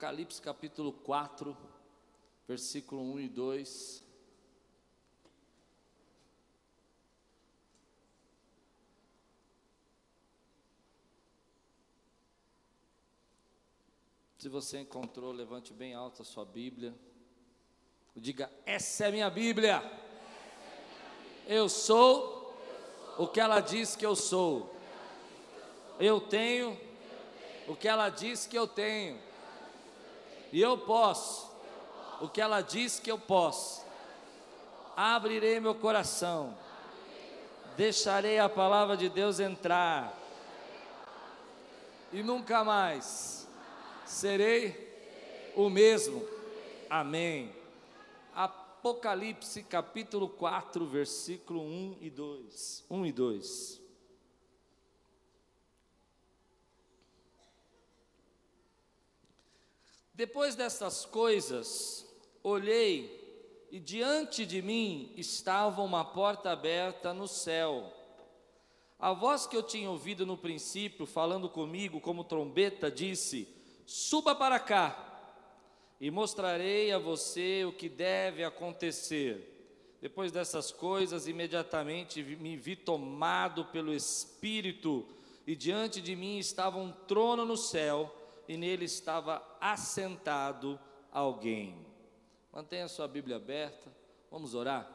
Apocalipse capítulo 4, versículo 1 e 2. Se você encontrou, levante bem alto a sua Bíblia. Diga: Essa é minha Bíblia. Eu sou o que ela diz que eu sou. Eu tenho o que ela diz que eu tenho. E eu posso o que ela diz que eu posso. Abrirei meu coração. Deixarei a palavra de Deus entrar. E nunca mais serei o mesmo. Amém. Apocalipse capítulo 4, versículo 1 e 2. 1 e 2. Depois destas coisas, olhei e diante de mim estava uma porta aberta no céu. A voz que eu tinha ouvido no princípio, falando comigo como trombeta, disse: Suba para cá e mostrarei a você o que deve acontecer. Depois dessas coisas, imediatamente me vi tomado pelo Espírito, e diante de mim estava um trono no céu, e nele estava assentado alguém. Mantenha sua Bíblia aberta, vamos orar.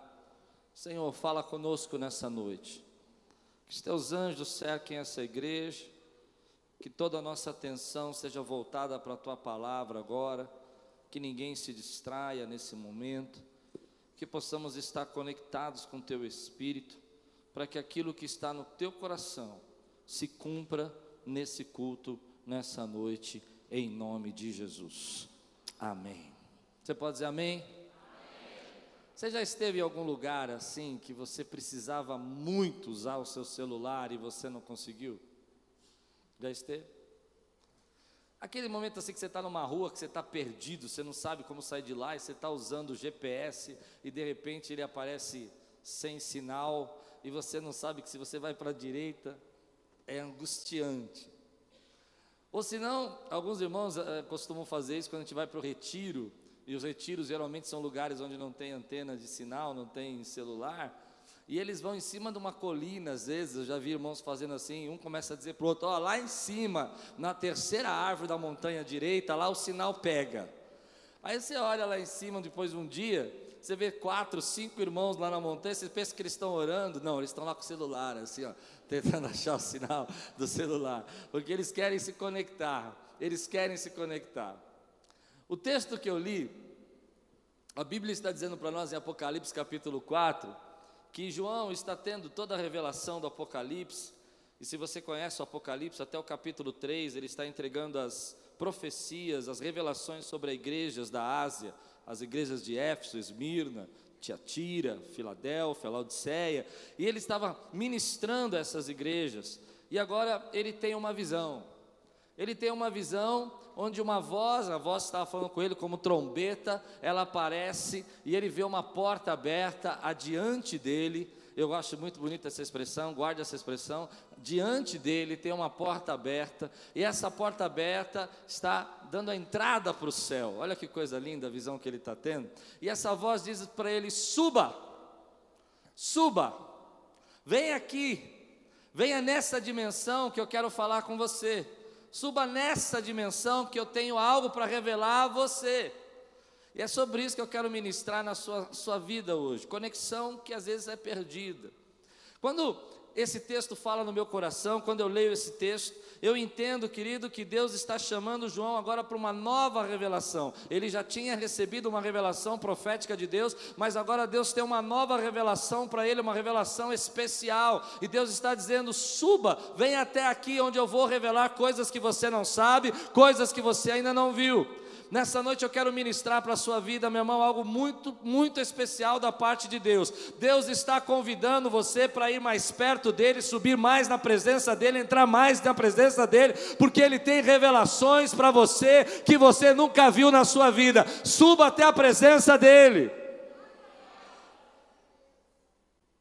Senhor, fala conosco nessa noite. Que os teus anjos cerquem essa igreja, que toda a nossa atenção seja voltada para a tua palavra agora, que ninguém se distraia nesse momento, que possamos estar conectados com teu espírito, para que aquilo que está no teu coração se cumpra nesse culto, nessa noite, em nome de Jesus. Amém. Você pode dizer amém? Você já esteve em algum lugar assim que você precisava muito usar o seu celular e você não conseguiu? Já esteve? Aquele momento assim que você está numa rua, que você está perdido, você não sabe como sair de lá, e você está usando o GPS e de repente ele aparece sem sinal, e você não sabe que se você vai para a direita, é angustiante. Ou senão, alguns irmãos é, costumam fazer isso quando a gente vai para o retiro, e os retiros geralmente são lugares onde não tem antena de sinal, não tem celular, e eles vão em cima de uma colina, às vezes, eu já vi irmãos fazendo assim, um começa a dizer para o outro, ó, lá em cima, na terceira árvore da montanha direita, lá o sinal pega. Aí você olha lá em cima, depois de um dia, você vê quatro, cinco irmãos lá na montanha, você pensa que eles estão orando, não, eles estão lá com o celular, assim, ó, tentando achar o sinal do celular, porque eles querem se conectar, eles querem se conectar. O texto que eu li, a Bíblia está dizendo para nós em Apocalipse capítulo 4, que João está tendo toda a revelação do Apocalipse, e se você conhece o Apocalipse, até o capítulo 3, ele está entregando as profecias, as revelações sobre as igrejas da Ásia, as igrejas de Éfeso, Esmirna, Tiatira, Filadélfia, Laodiceia, e ele estava ministrando essas igrejas, e agora ele tem uma visão, ele tem uma visão onde uma voz, a voz estava falando com ele como trombeta, ela aparece e ele vê uma porta aberta adiante dele. Eu acho muito bonita essa expressão, guarde essa expressão. Diante dele tem uma porta aberta, e essa porta aberta está dando a entrada para o céu. Olha que coisa linda a visão que ele está tendo. E essa voz diz para ele: suba, suba, vem aqui, venha nessa dimensão que eu quero falar com você. Suba nessa dimensão que eu tenho algo para revelar a você. E é sobre isso que eu quero ministrar na sua, sua vida hoje. Conexão que às vezes é perdida. Quando esse texto fala no meu coração, quando eu leio esse texto, eu entendo, querido, que Deus está chamando João agora para uma nova revelação. Ele já tinha recebido uma revelação profética de Deus, mas agora Deus tem uma nova revelação para ele, uma revelação especial. E Deus está dizendo: suba, vem até aqui onde eu vou revelar coisas que você não sabe, coisas que você ainda não viu. Nessa noite eu quero ministrar para a sua vida, meu irmão, algo muito, muito especial da parte de Deus. Deus está convidando você para ir mais perto dele, subir mais na presença dele, entrar mais na presença dele, porque ele tem revelações para você que você nunca viu na sua vida. Suba até a presença dele.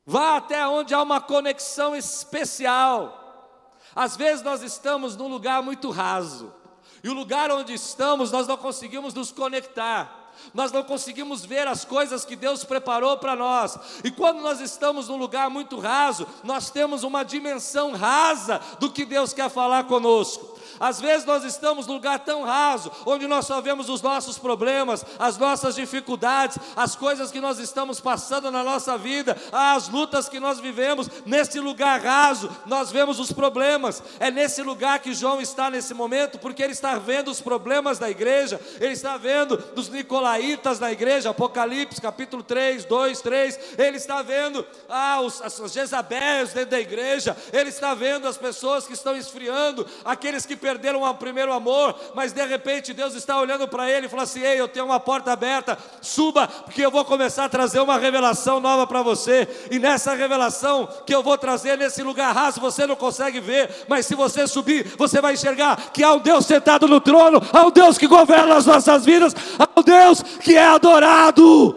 Vá até onde há uma conexão especial. Às vezes nós estamos num lugar muito raso E o lugar onde estamos, nós não conseguimos nos conectar nós não conseguimos ver as coisas que Deus preparou para nós. E quando nós estamos num lugar muito raso, nós temos uma dimensão rasa do que Deus quer falar conosco. Às vezes nós estamos num lugar tão raso, onde nós só vemos os nossos problemas, as nossas dificuldades, as coisas que nós estamos passando na nossa vida, as lutas que nós vivemos. Nesse lugar raso, nós vemos os problemas. É nesse lugar que João está nesse momento, porque ele está vendo os problemas da igreja, ele está vendo dos nicolaítas na igreja, Apocalipse capítulo 3, 2, 3. Ele está vendo ah, os, as Jezabéis dentro da igreja, ele está vendo as pessoas que estão esfriando, aqueles que perderam o primeiro amor, mas de repente Deus está olhando para ele e fala assim: Ei, eu tenho uma porta aberta, suba, porque eu vou começar a trazer uma revelação nova para você, e nessa revelação que eu vou trazer nesse lugar raso, você não consegue ver, mas se você subir, você vai enxergar que há um Deus sentado no trono, há um Deus que governa as nossas vidas, há um Deus que é adorado.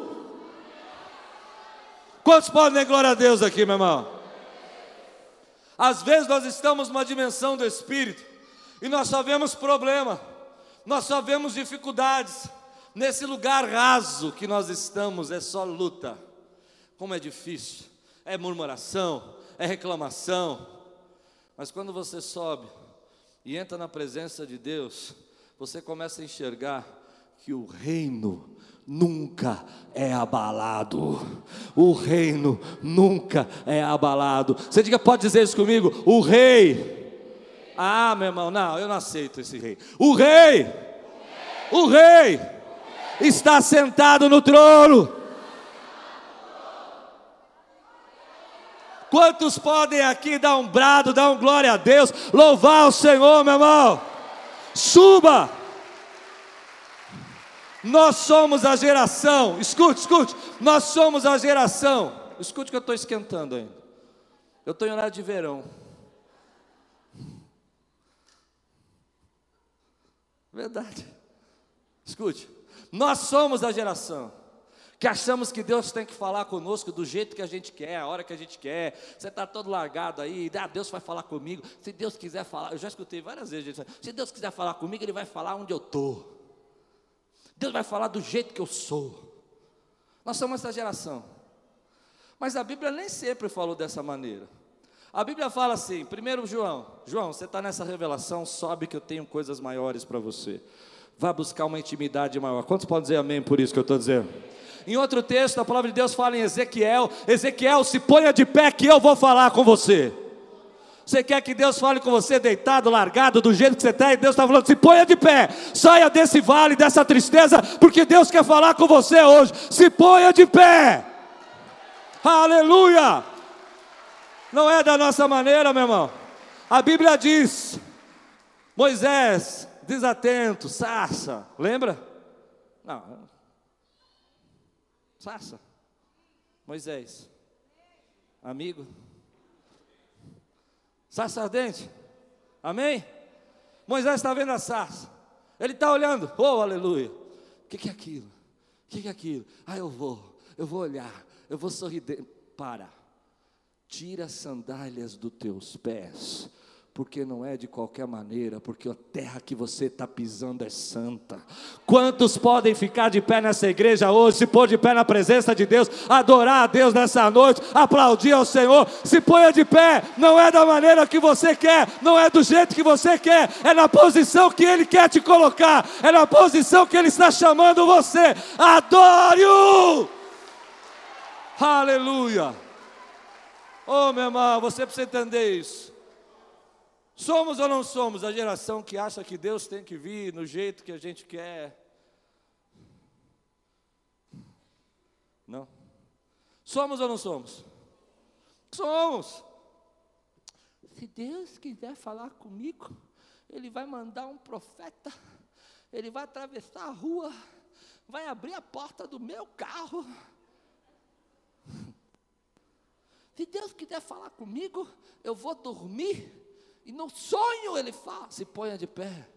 Quantos podem dar glória a Deus aqui, meu irmão? Às vezes nós estamos numa dimensão do Espírito, e nós só vemos problema, nós só vemos dificuldades. Nesse lugar raso que nós estamos, é só luta. Como é difícil, é murmuração, é reclamação. Mas quando você sobe e entra na presença de Deus, você começa a enxergar que o reino nunca é abalado. O reino nunca é abalado. Você diga, pode dizer isso comigo? O rei ah, meu irmão, não, eu não aceito esse rei. O rei, o rei, está sentado no trono. Quantos podem aqui dar um brado, dar um glória a Deus, louvar o Senhor, meu irmão? Suba! Nós somos a geração, escute, escute, nós somos a geração. Escute que eu estou esquentando ainda. Eu estou em horário de verão. Verdade. Escute, nós somos a geração que achamos que Deus tem que falar conosco do jeito que a gente quer, a hora que a gente quer. Você está todo largado aí, ah, Deus vai falar comigo. Se Deus quiser falar, eu já escutei várias vezes, gente, se Deus quiser falar comigo, Ele vai falar onde eu estou. Deus vai falar do jeito que eu sou. Nós somos essa geração. Mas a Bíblia nem sempre falou dessa maneira. A Bíblia fala assim, primeiro João, João, você está nessa revelação, sobe que eu tenho coisas maiores para você. Vá buscar uma intimidade maior. Quantos podem dizer amém por isso que eu estou dizendo? Em outro texto, a palavra de Deus fala em Ezequiel: Ezequiel, se ponha de pé que eu vou falar com você. Você quer que Deus fale com você deitado, largado, do jeito que você está, e Deus está falando: se ponha de pé, saia desse vale, dessa tristeza, porque Deus quer falar com você hoje. Se ponha de pé, aleluia. Não é da nossa maneira, meu irmão. A Bíblia diz: Moisés, desatento, sarça, lembra? Não, sarça. Moisés, amigo, sarça ardente, amém? Moisés está vendo a sarça, ele está olhando, oh aleluia, o que, que é aquilo? O que, que é aquilo? Ah, eu vou, eu vou olhar, eu vou sorrir. Para, Tira as sandálias dos teus pés, porque não é de qualquer maneira, porque a terra que você está pisando é santa. Quantos podem ficar de pé nessa igreja hoje, se pôr de pé na presença de Deus, adorar a Deus nessa noite, aplaudir ao Senhor? Se ponha de pé, não é da maneira que você quer, não é do jeito que você quer, é na posição que Ele quer te colocar, é na posição que Ele está chamando você. Adore-o! Aleluia! Oh, meu irmão, você precisa entender isso. Somos ou não somos a geração que acha que Deus tem que vir no jeito que a gente quer? Não. Somos ou não somos? Somos. Se Deus quiser falar comigo, Ele vai mandar um profeta, Ele vai atravessar a rua, vai abrir a porta do meu carro se Deus quiser falar comigo, eu vou dormir. E no sonho ele fala: se ponha de pé,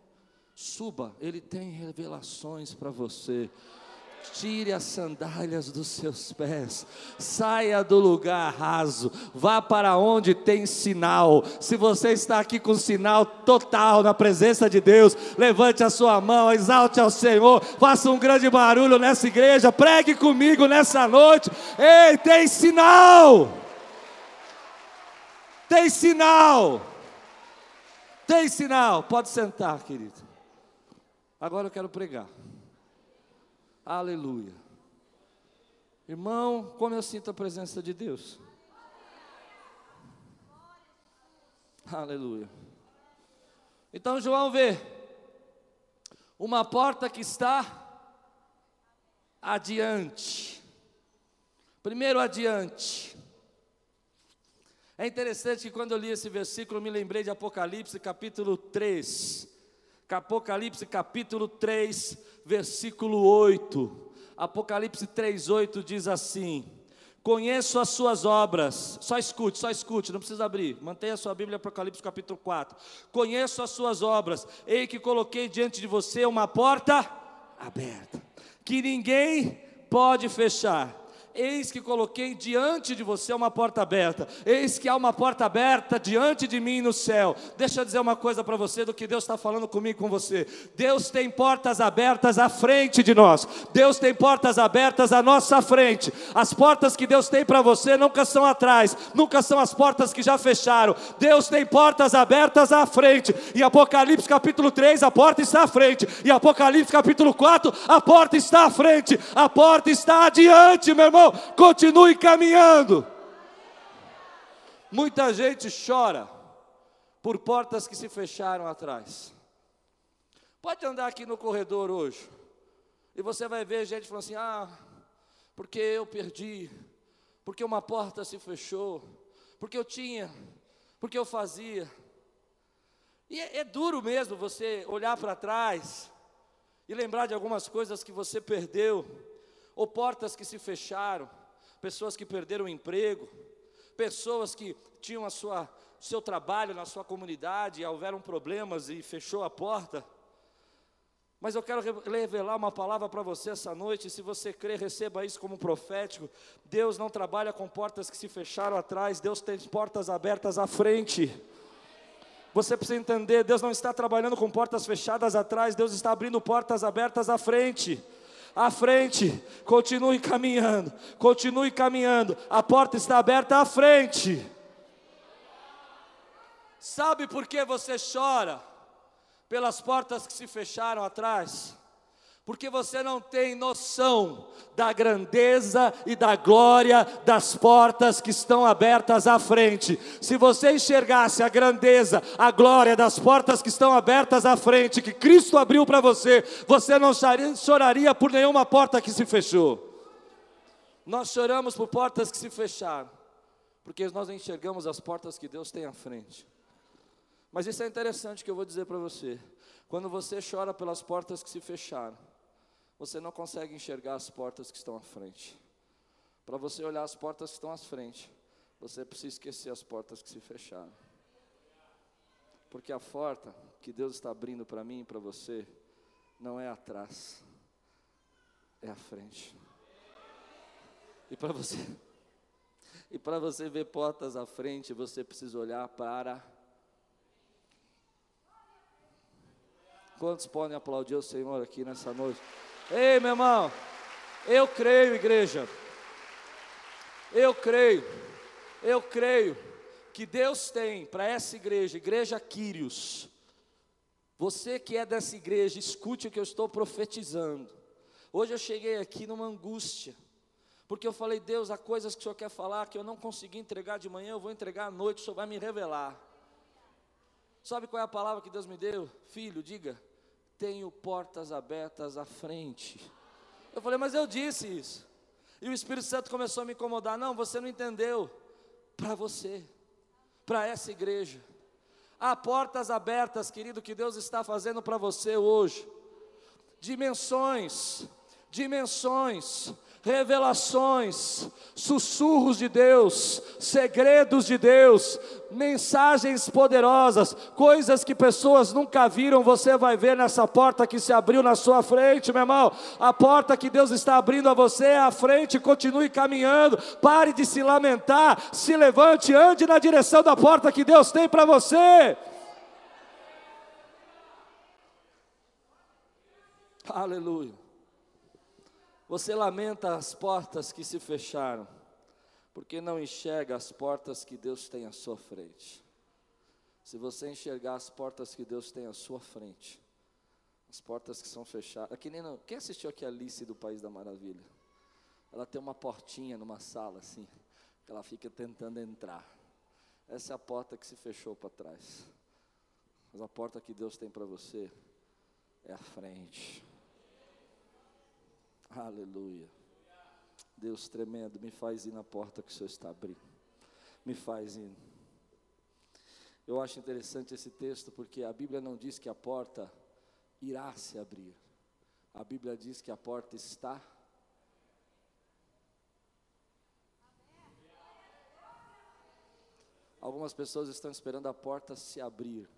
suba, ele tem revelações para você. Tire as sandálias dos seus pés, saia do lugar raso, vá para onde tem sinal. Se você está aqui com sinal total na presença de Deus, levante a sua mão, exalte ao Senhor, faça um grande barulho nessa igreja, pregue comigo nessa noite. Ei, tem sinal! Tem sinal! Tem sinal! Pode sentar, querido. Agora eu quero pregar. Aleluia. Irmão, como eu sinto a presença de Deus. Aleluia. Então João vê uma porta que está adiante. Primeiro adiante. É interessante que quando eu li esse versículo, eu me lembrei de Apocalipse capítulo 3. Apocalipse capítulo 3, versículo 8. Apocalipse 3, 8 diz assim: Conheço as suas obras. Só escute, só escute, não precisa abrir. Mantenha a sua Bíblia, Apocalipse capítulo 4. Conheço as suas obras. Ei que coloquei diante de você uma porta aberta, que ninguém pode fechar Eis que coloquei diante de você uma porta aberta. Eis que há uma porta aberta diante de mim no céu. Deixa eu dizer uma coisa para você do que Deus está falando comigo com você. Deus tem portas abertas à frente de nós. Deus tem portas abertas à nossa frente. As portas que Deus tem para você nunca são atrás, nunca são as portas que já fecharam. Deus tem portas abertas à frente. Em Apocalipse capítulo 3, a porta está à frente. Em Apocalipse capítulo 4, a porta está à frente. A porta está adiante, meu irmão continue caminhando. Muita gente chora por portas que se fecharam atrás. Pode andar aqui no corredor hoje, e você vai ver gente falando assim: ah, porque eu perdi, porque uma porta se fechou, porque eu tinha, porque eu fazia. E é, é duro mesmo você olhar para trás e lembrar de algumas coisas que você perdeu ou portas que se fecharam, pessoas que perderam o emprego, pessoas que tinham a sua seu trabalho na sua comunidade, e houveram problemas e fechou a porta. Mas eu quero revelar uma palavra para você essa noite. Se você crê, receba isso como profético. Deus não trabalha com portas que se fecharam atrás, Deus tem portas abertas à frente. Você precisa entender: Deus não está trabalhando com portas fechadas atrás, Deus está abrindo portas abertas à frente à frente, continue caminhando, continue caminhando, a porta está aberta à frente. Sabe por que você chora? Pelas portas que se fecharam atrás porque você não tem noção da grandeza e da glória das portas que estão abertas à frente. Se você enxergasse a grandeza, a glória das portas que estão abertas à frente, que Cristo abriu para você, você não choraria por nenhuma porta que se fechou. Nós choramos por portas que se fecharam, porque nós enxergamos as portas que Deus tem à frente. Mas isso é interessante que eu vou dizer para você. Quando você chora pelas portas que se fecharam, você não consegue enxergar as portas que estão à frente. Para você olhar as portas que estão à frente, você precisa esquecer as portas que se fecharam. Porque a porta que Deus está abrindo para mim e para você não é atrás, é à frente. E para você e para você ver portas à frente, você precisa olhar para Quantos podem aplaudir o Senhor aqui nessa noite? Ei, meu irmão, eu creio, igreja, eu creio, eu creio que Deus tem para essa igreja, igreja Quírios, você que é dessa igreja, escute o que eu estou profetizando. Hoje eu cheguei aqui numa angústia, porque eu falei, Deus, há coisas que o Senhor quer falar que eu não consegui entregar de manhã, eu vou entregar à noite, o Senhor vai me revelar. Sabe qual é a palavra que Deus me deu? Filho, diga, tenho portas abertas à frente. Eu falei, mas eu disse isso. E o Espírito Santo começou a me incomodar. Não, você não entendeu. Para você, para essa igreja. Há portas abertas, querido, que Deus está fazendo para você hoje. Dimensões, dimensões revelações, sussurros de Deus, segredos de Deus, mensagens poderosas, coisas que pessoas nunca viram, você vai ver nessa porta que se abriu na sua frente, meu irmão. A porta que Deus está abrindo a você é à frente, continue caminhando, pare de se lamentar, se levante, ande na direção da porta que Deus tem para você. Aleluia. Você lamenta as portas que se fecharam, porque não enxerga as portas que Deus tem à sua frente. Se você enxergar as portas que Deus tem à sua frente, as portas que são fechadas. Aqui nem não, quem assistiu aqui a Alice do País da Maravilha? Ela tem uma portinha numa sala assim, que ela fica tentando entrar. Essa é a porta que se fechou para trás. Mas a porta que Deus tem para você é a frente. Aleluia. Deus tremendo, me faz ir na porta que o Senhor está abrindo. Me faz ir. Eu acho interessante esse texto porque a Bíblia não diz que a porta irá se abrir. A Bíblia diz que a porta está Algumas pessoas estão esperando a porta se abrir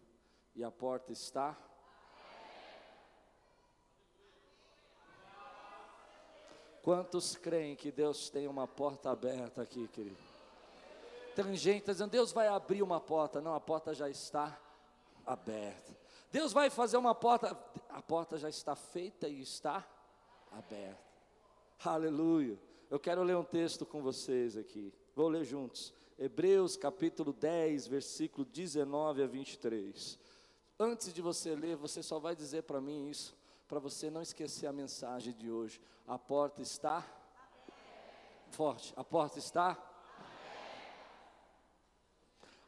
e a porta está Quantos creem que Deus tem uma porta aberta aqui, querido? Tem gente tá dizendo, Deus vai abrir uma porta. Não, a porta já está aberta. Deus vai fazer uma porta, a porta já está feita e está aberta. Aleluia. Eu quero ler um texto com vocês aqui. Vou ler juntos. Hebreus capítulo 10, versículo 19 a 23. Antes de você ler, você só vai dizer para mim isso para você não esquecer a mensagem de hoje. A porta está Amém. forte. A porta está Amém.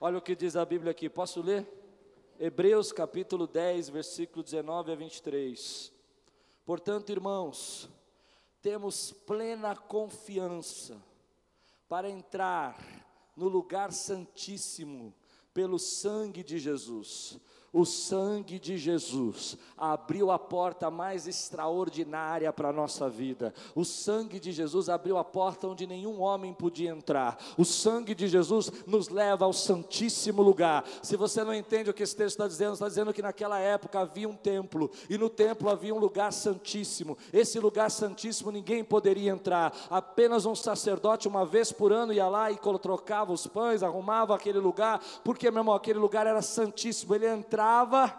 Olha o que diz a Bíblia aqui. Posso ler? Hebreus capítulo 10, versículo 19 a 23. Portanto, irmãos, temos plena confiança para entrar no lugar santíssimo pelo sangue de Jesus o sangue de Jesus abriu a porta mais extraordinária para a nossa vida. O sangue de Jesus abriu a porta onde nenhum homem podia entrar. O sangue de Jesus nos leva ao Santíssimo Lugar. Se você não entende o que esse texto está dizendo, está dizendo que naquela época havia um templo, e no templo havia um lugar santíssimo. Esse lugar santíssimo ninguém poderia entrar, apenas um sacerdote, uma vez por ano, ia lá e trocava os pães, arrumava aquele lugar, porque, meu irmão, aquele lugar era santíssimo. Ele entrava entrava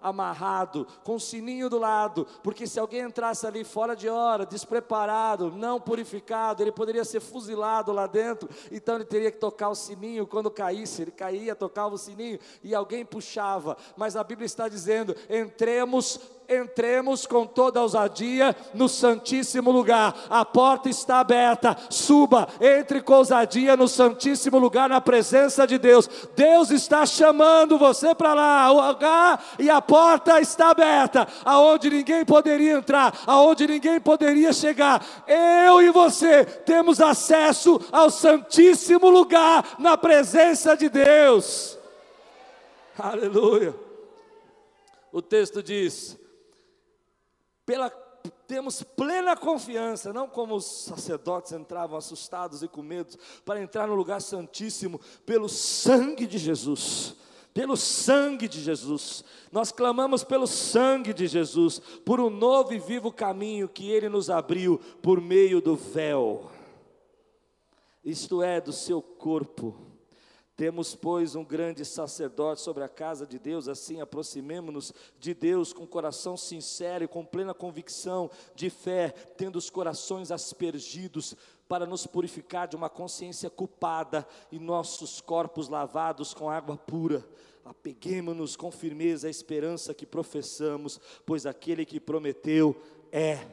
amarrado, com o sininho do lado, porque se alguém entrasse ali fora de hora, despreparado, não purificado, ele poderia ser fuzilado lá dentro, então ele teria que tocar o sininho quando caísse, ele caía, tocava o sininho e alguém puxava, mas a Bíblia está dizendo: entremos entremos com toda ousadia no Santíssimo Lugar. A porta está aberta. Suba, entre com ousadia no Santíssimo Lugar, na presença de Deus. Deus está chamando você para lá. O lugar e a porta está aberta, aonde ninguém poderia entrar, aonde ninguém poderia chegar. Eu e você temos acesso ao Santíssimo Lugar na presença de Deus. Aleluia. O texto diz: pela, temos plena confiança, não como os sacerdotes entravam assustados e com medo, para entrar no lugar santíssimo, pelo sangue de Jesus. Pelo sangue de Jesus, nós clamamos pelo sangue de Jesus, por um novo e vivo caminho que Ele nos abriu por meio do véu, isto é, do seu corpo temos, pois, um grande sacerdote sobre a casa de Deus, assim aproximemo-nos de Deus com coração sincero e com plena convicção de fé, tendo os corações aspergidos para nos purificar de uma consciência culpada e nossos corpos lavados com água pura. Apeguemos-nos com firmeza à esperança que professamos, pois aquele que prometeu é.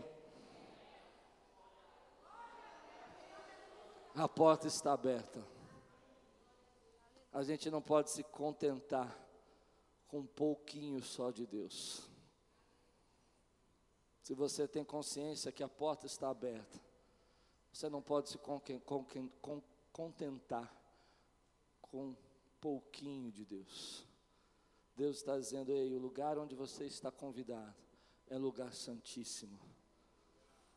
A porta está aberta a gente não pode se contentar com um pouquinho só de Deus. Se você tem consciência que a porta está aberta, você não pode se contentar com um pouquinho de Deus. Deus está dizendo, ei, o lugar onde você está convidado é lugar santíssimo.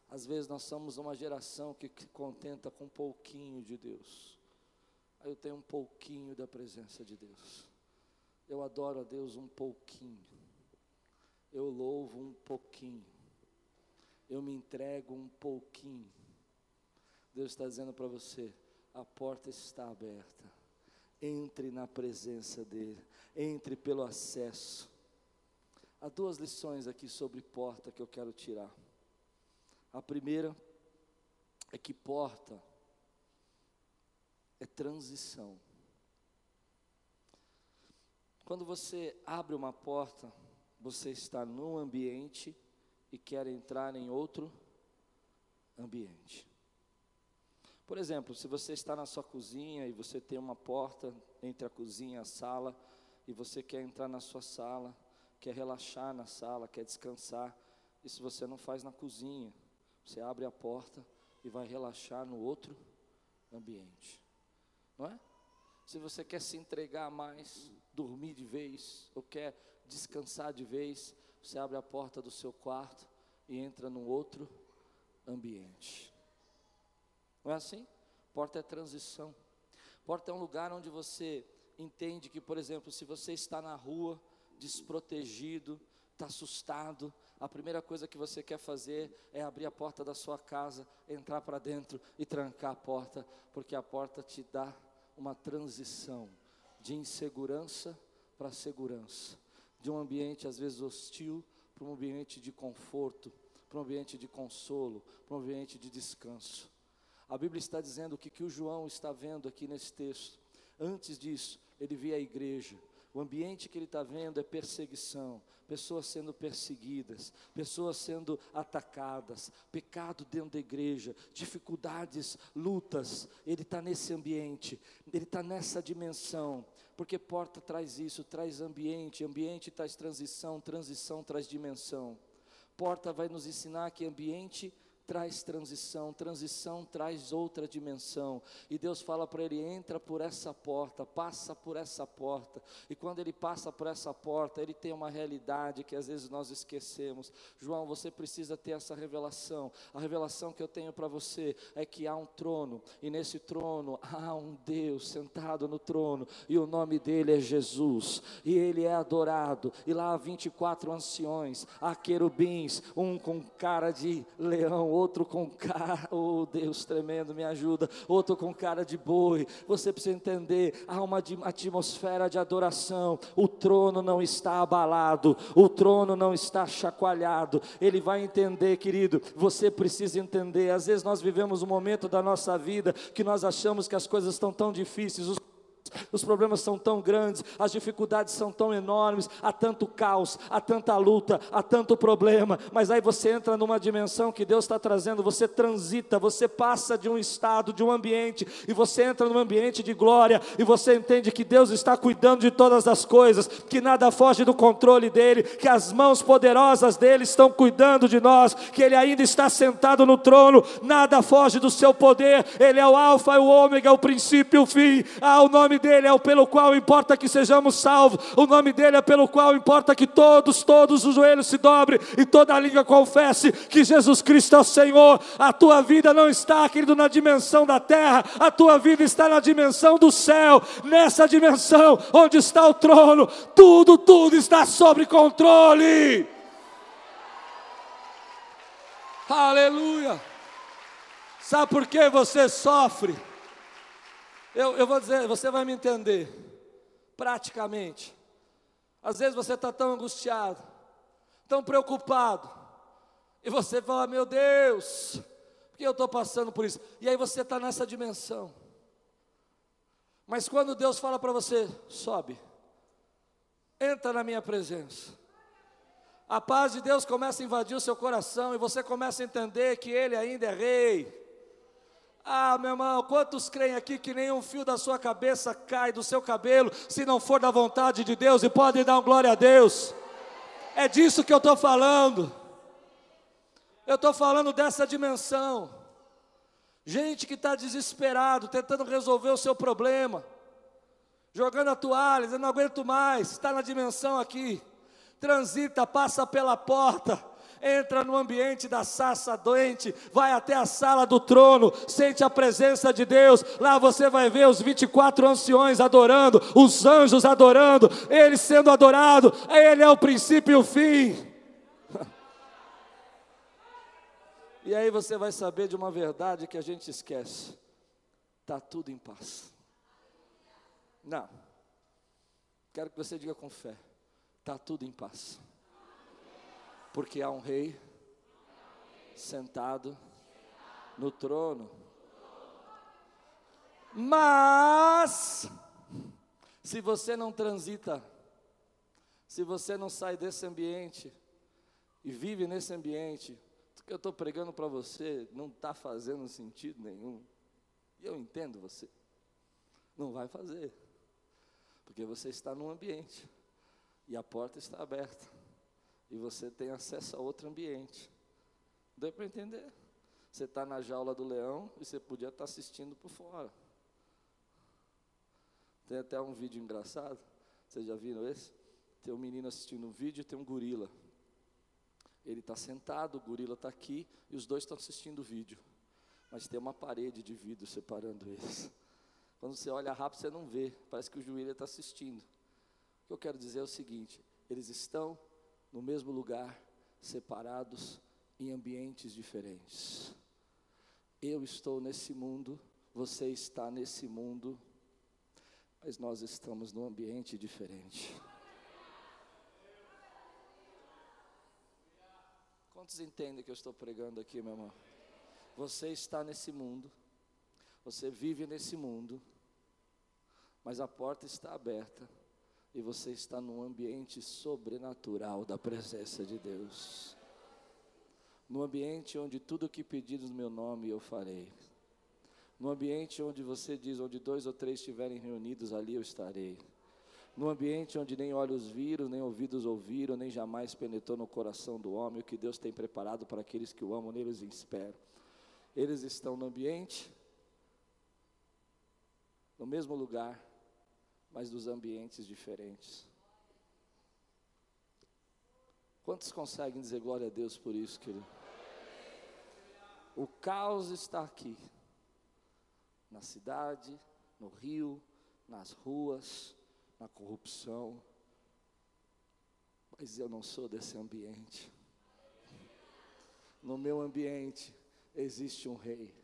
Às vezes nós somos uma geração que se contenta com um pouquinho de Deus. Eu tenho um pouquinho da presença de Deus. Eu adoro a Deus um pouquinho. Eu louvo um pouquinho. Eu me entrego um pouquinho. Deus está dizendo para você: a porta está aberta. Entre na presença dEle. Entre pelo acesso. Há duas lições aqui sobre porta que eu quero tirar. A primeira é que porta é transição. Quando você abre uma porta, você está num ambiente e quer entrar em outro ambiente. Por exemplo, se você está na sua cozinha e você tem uma porta entre a cozinha e a sala, e você quer entrar na sua sala, quer relaxar na sala, quer descansar, isso você não faz na cozinha, você abre a porta e vai relaxar no outro ambiente. Não é? Se você quer se entregar mais, dormir de vez, ou quer descansar de vez, você abre a porta do seu quarto e entra num outro ambiente. Não é assim? Porta é transição. Porta é um lugar onde você entende que, por exemplo, se você está na rua, desprotegido, está assustado, a primeira coisa que você quer fazer é abrir a porta da sua casa, entrar para dentro e trancar a porta, porque a porta te dá uma transição de insegurança para segurança, de um ambiente às vezes hostil para um ambiente de conforto, para um ambiente de consolo, para um ambiente de descanso. A Bíblia está dizendo o que, que o João está vendo aqui nesse texto. Antes disso, ele via a igreja, o ambiente que ele está vendo é perseguição, pessoas sendo perseguidas, pessoas sendo atacadas, pecado dentro da igreja, dificuldades, lutas. Ele está nesse ambiente, ele está nessa dimensão, porque porta traz isso, traz ambiente, ambiente traz transição, transição traz dimensão. Porta vai nos ensinar que ambiente traz transição, transição traz outra dimensão. E Deus fala para ele: entra por essa porta, passa por essa porta. E quando ele passa por essa porta, ele tem uma realidade que às vezes nós esquecemos. João, você precisa ter essa revelação. A revelação que eu tenho para você é que há um trono, e nesse trono há um Deus sentado no trono, e o nome dele é Jesus, e ele é adorado. E lá há 24 anciões, há querubins, um com cara de leão outro com cara, oh Deus tremendo, me ajuda, outro com cara de boi. Você precisa entender, há uma atmosfera de adoração. O trono não está abalado, o trono não está chacoalhado. Ele vai entender, querido, você precisa entender. Às vezes nós vivemos um momento da nossa vida que nós achamos que as coisas estão tão difíceis, os os problemas são tão grandes, as dificuldades são tão enormes, há tanto caos, há tanta luta, há tanto problema, mas aí você entra numa dimensão que Deus está trazendo, você transita, você passa de um estado, de um ambiente, e você entra num ambiente de glória, e você entende que Deus está cuidando de todas as coisas, que nada foge do controle dEle, que as mãos poderosas dEle estão cuidando de nós, que Ele ainda está sentado no trono, nada foge do seu poder, Ele é o Alfa e o Ômega, o princípio e o fim, ah, o nome dele é o pelo qual importa que sejamos salvos, o nome dele é pelo qual importa que todos, todos os joelhos se dobrem e toda a língua confesse que Jesus Cristo é o Senhor. A tua vida não está, querido, na dimensão da terra, a tua vida está na dimensão do céu, nessa dimensão onde está o trono, tudo, tudo está sob controle. Aleluia. Sabe por que você sofre? Eu, eu vou dizer, você vai me entender, praticamente. Às vezes você está tão angustiado, tão preocupado, e você fala: Meu Deus, por que eu estou passando por isso? E aí você está nessa dimensão. Mas quando Deus fala para você: Sobe, entra na minha presença. A paz de Deus começa a invadir o seu coração e você começa a entender que Ele ainda é Rei ah, meu irmão, quantos creem aqui que nenhum fio da sua cabeça cai do seu cabelo, se não for da vontade de Deus, e pode dar um glória a Deus? É disso que eu estou falando. Eu estou falando dessa dimensão. Gente que está desesperado, tentando resolver o seu problema, jogando a toalha, dizendo não aguento mais, está na dimensão aqui. Transita, passa pela porta entra no ambiente da sassa doente, vai até a sala do trono, sente a presença de Deus. Lá você vai ver os 24 anciões adorando, os anjos adorando, ele sendo adorado. Ele é o princípio e o fim. E aí você vai saber de uma verdade que a gente esquece. Está tudo em paz. Não. Quero que você diga com fé. Está tudo em paz. Porque há um rei sentado no trono. Mas, se você não transita, se você não sai desse ambiente e vive nesse ambiente, o que eu estou pregando para você não está fazendo sentido nenhum. E eu entendo você. Não vai fazer. Porque você está num ambiente e a porta está aberta e você tem acesso a outro ambiente. Deu para entender? Você está na jaula do leão e você podia estar tá assistindo por fora. Tem até um vídeo engraçado. Vocês já viram esse? Tem um menino assistindo um vídeo e tem um gorila. Ele está sentado, o gorila está aqui e os dois estão assistindo o vídeo. Mas tem uma parede de vidro separando eles. Quando você olha rápido, você não vê. Parece que o gorila está assistindo. O que eu quero dizer é o seguinte: eles estão no mesmo lugar, separados em ambientes diferentes. Eu estou nesse mundo, você está nesse mundo, mas nós estamos num ambiente diferente. Quantos entendem que eu estou pregando aqui, meu irmão? Você está nesse mundo, você vive nesse mundo, mas a porta está aberta e você está num ambiente sobrenatural da presença de Deus. No ambiente onde tudo que pedires no meu nome eu farei. No ambiente onde você diz, onde dois ou três estiverem reunidos, ali eu estarei. No ambiente onde nem olhos viram, nem ouvidos ouviram, nem jamais penetrou no coração do homem o que Deus tem preparado para aqueles que o amam, neles esperam. Eles estão no ambiente, no mesmo lugar, mas dos ambientes diferentes. Quantos conseguem dizer glória a Deus por isso, querido? O caos está aqui, na cidade, no rio, nas ruas, na corrupção, mas eu não sou desse ambiente. No meu ambiente existe um rei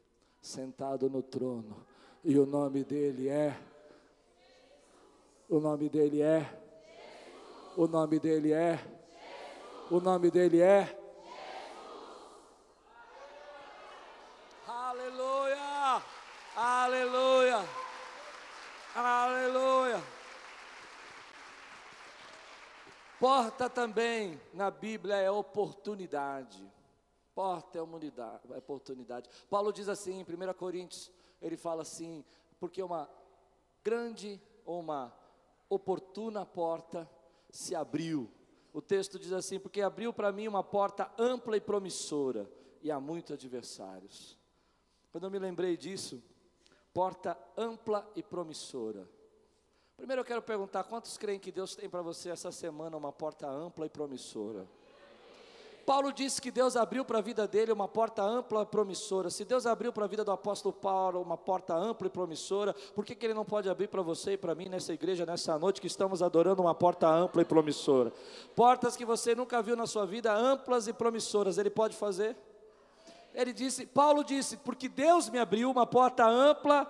sentado no trono, e o nome dele é o nome dele é. O nome dele é. O nome dele é. Aleluia! Aleluia! Aleluia! Porta também na Bíblia é oportunidade. Porta é, é oportunidade. Paulo diz assim em 1 Coríntios, ele fala assim, porque uma grande ou uma oportuna porta se abriu. O texto diz assim: porque abriu para mim uma porta ampla e promissora, e há muitos adversários. Quando eu me lembrei disso, porta ampla e promissora. Primeiro eu quero perguntar: quantos creem que Deus tem para você essa semana uma porta ampla e promissora? Paulo disse que Deus abriu para a vida dele uma porta ampla e promissora. Se Deus abriu para a vida do apóstolo Paulo uma porta ampla e promissora, por que, que ele não pode abrir para você e para mim nessa igreja, nessa noite que estamos adorando uma porta ampla e promissora? Portas que você nunca viu na sua vida, amplas e promissoras, ele pode fazer? Ele disse, Paulo disse, porque Deus me abriu uma porta ampla,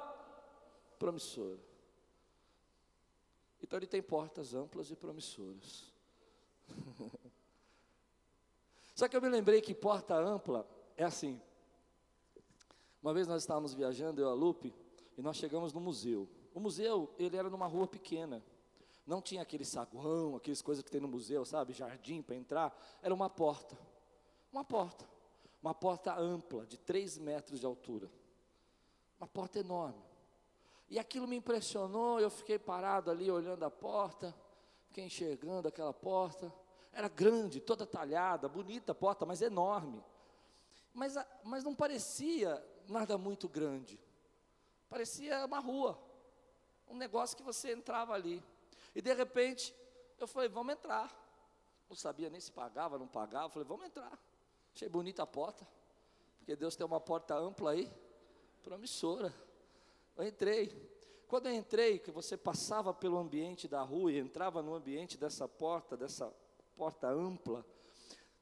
promissora. Então ele tem portas amplas e promissoras. Só que eu me lembrei que porta ampla é assim. Uma vez nós estávamos viajando, eu e a Lupe, e nós chegamos no museu. O museu, ele era numa rua pequena. Não tinha aquele saguão, aquelas coisas que tem no museu, sabe? Jardim para entrar. Era uma porta. Uma porta. Uma porta ampla, de 3 metros de altura. Uma porta enorme. E aquilo me impressionou, eu fiquei parado ali olhando a porta, fiquei enxergando aquela porta. Era grande, toda talhada, bonita a porta, mas enorme. Mas, mas não parecia nada muito grande. Parecia uma rua. Um negócio que você entrava ali. E de repente, eu falei, vamos entrar. Não sabia nem se pagava, não pagava. Eu falei, vamos entrar. Achei bonita a porta, porque Deus tem uma porta ampla aí, promissora. Eu entrei. Quando eu entrei, que você passava pelo ambiente da rua e entrava no ambiente dessa porta, dessa porta ampla,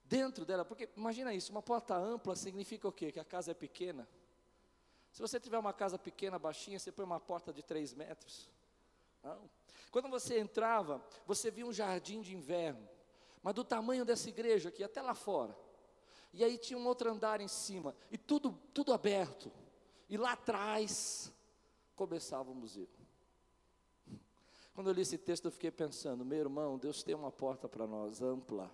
dentro dela, porque imagina isso, uma porta ampla significa o quê? Que a casa é pequena. Se você tiver uma casa pequena, baixinha, você põe uma porta de 3 metros. Não. Quando você entrava, você via um jardim de inverno, mas do tamanho dessa igreja aqui, até lá fora. E aí tinha um outro andar em cima, e tudo, tudo aberto. E lá atrás começava o museu. Quando eu li esse texto, eu fiquei pensando, meu irmão, Deus tem uma porta para nós, ampla.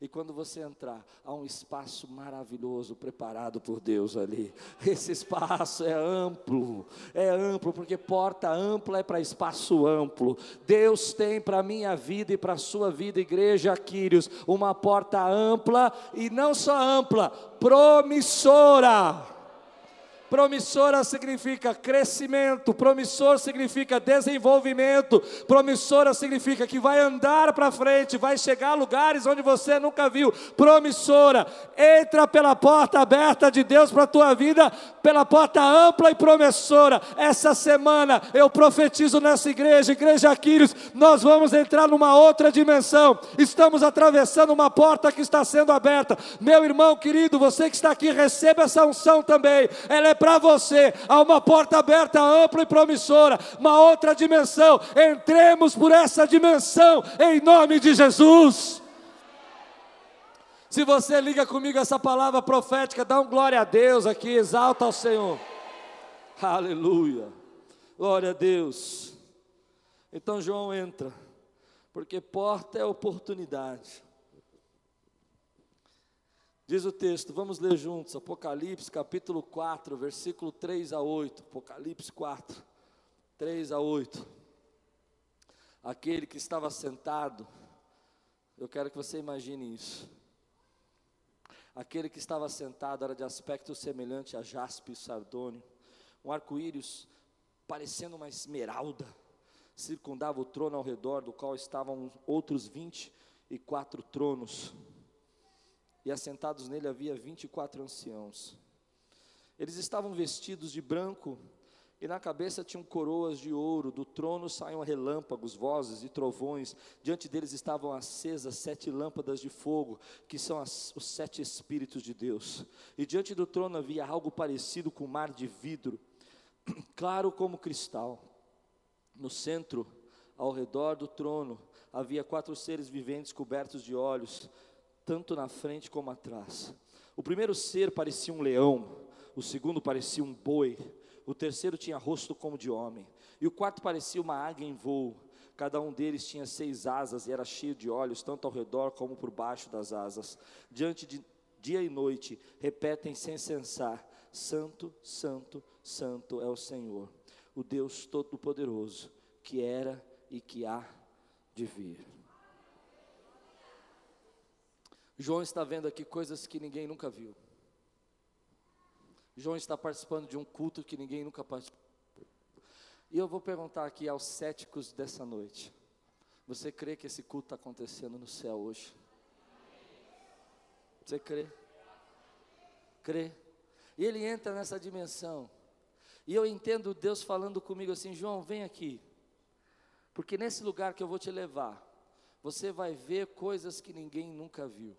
E quando você entrar, há um espaço maravilhoso preparado por Deus ali. Esse espaço é amplo, é amplo, porque porta ampla é para espaço amplo. Deus tem para a minha vida e para a sua vida, igreja Quírios, uma porta ampla e não só ampla, promissora. Promissora significa crescimento, promissor significa desenvolvimento, promissora significa que vai andar para frente, vai chegar a lugares onde você nunca viu. Promissora, entra pela porta aberta de Deus para a tua vida, pela porta ampla e promissora. Essa semana eu profetizo nessa igreja, Igreja Quírios, nós vamos entrar numa outra dimensão. Estamos atravessando uma porta que está sendo aberta. Meu irmão querido, você que está aqui, receba essa unção também. Ela é para você. Há uma porta aberta, ampla e promissora, uma outra dimensão. Entremos por essa dimensão, em nome de Jesus. Se você liga comigo essa palavra profética, dá um glória a Deus aqui, exalta ao Senhor. Aleluia. Glória a Deus. Então João entra, porque porta é oportunidade. Diz o texto, vamos ler juntos, Apocalipse capítulo 4, versículo 3 a 8. Apocalipse 4, 3 a 8. Aquele que estava sentado, eu quero que você imagine isso. Aquele que estava sentado era de aspecto semelhante a jaspe e sardônio, um arco-íris parecendo uma esmeralda, circundava o trono ao redor do qual estavam outros vinte e quatro tronos e assentados nele havia vinte e quatro anciãos. Eles estavam vestidos de branco e na cabeça tinham coroas de ouro, do trono saíam relâmpagos, vozes e trovões, diante deles estavam acesas sete lâmpadas de fogo, que são as, os sete Espíritos de Deus. E diante do trono havia algo parecido com um mar de vidro, claro como cristal. No centro, ao redor do trono, havia quatro seres viventes cobertos de olhos, tanto na frente como atrás. O primeiro ser parecia um leão, o segundo parecia um boi, o terceiro tinha rosto como de homem, e o quarto parecia uma águia em voo. Cada um deles tinha seis asas e era cheio de olhos, tanto ao redor como por baixo das asas. Diante de dia e noite, repetem sem cessar: Santo, Santo, Santo é o Senhor, o Deus Todo-Poderoso, que era e que há de vir. João está vendo aqui coisas que ninguém nunca viu. João está participando de um culto que ninguém nunca participou. E eu vou perguntar aqui aos céticos dessa noite: Você crê que esse culto está acontecendo no céu hoje? Você crê? Crê? E ele entra nessa dimensão. E eu entendo Deus falando comigo assim: João, vem aqui. Porque nesse lugar que eu vou te levar, você vai ver coisas que ninguém nunca viu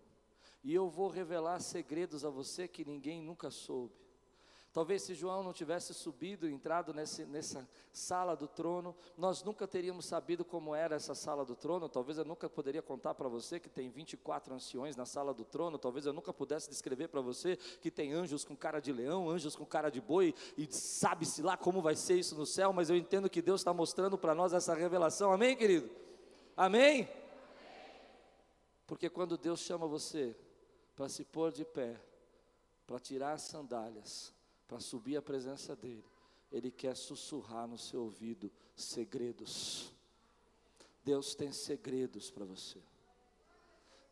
e eu vou revelar segredos a você que ninguém nunca soube. Talvez se João não tivesse subido, entrado nesse, nessa sala do trono, nós nunca teríamos sabido como era essa sala do trono. Talvez eu nunca poderia contar para você que tem 24 anciões na sala do trono. Talvez eu nunca pudesse descrever para você que tem anjos com cara de leão, anjos com cara de boi, e sabe-se lá como vai ser isso no céu. Mas eu entendo que Deus está mostrando para nós essa revelação. Amém, querido? Amém? Porque quando Deus chama você, para se pôr de pé, para tirar as sandálias, para subir à presença dEle, Ele quer sussurrar no seu ouvido segredos. Deus tem segredos para você.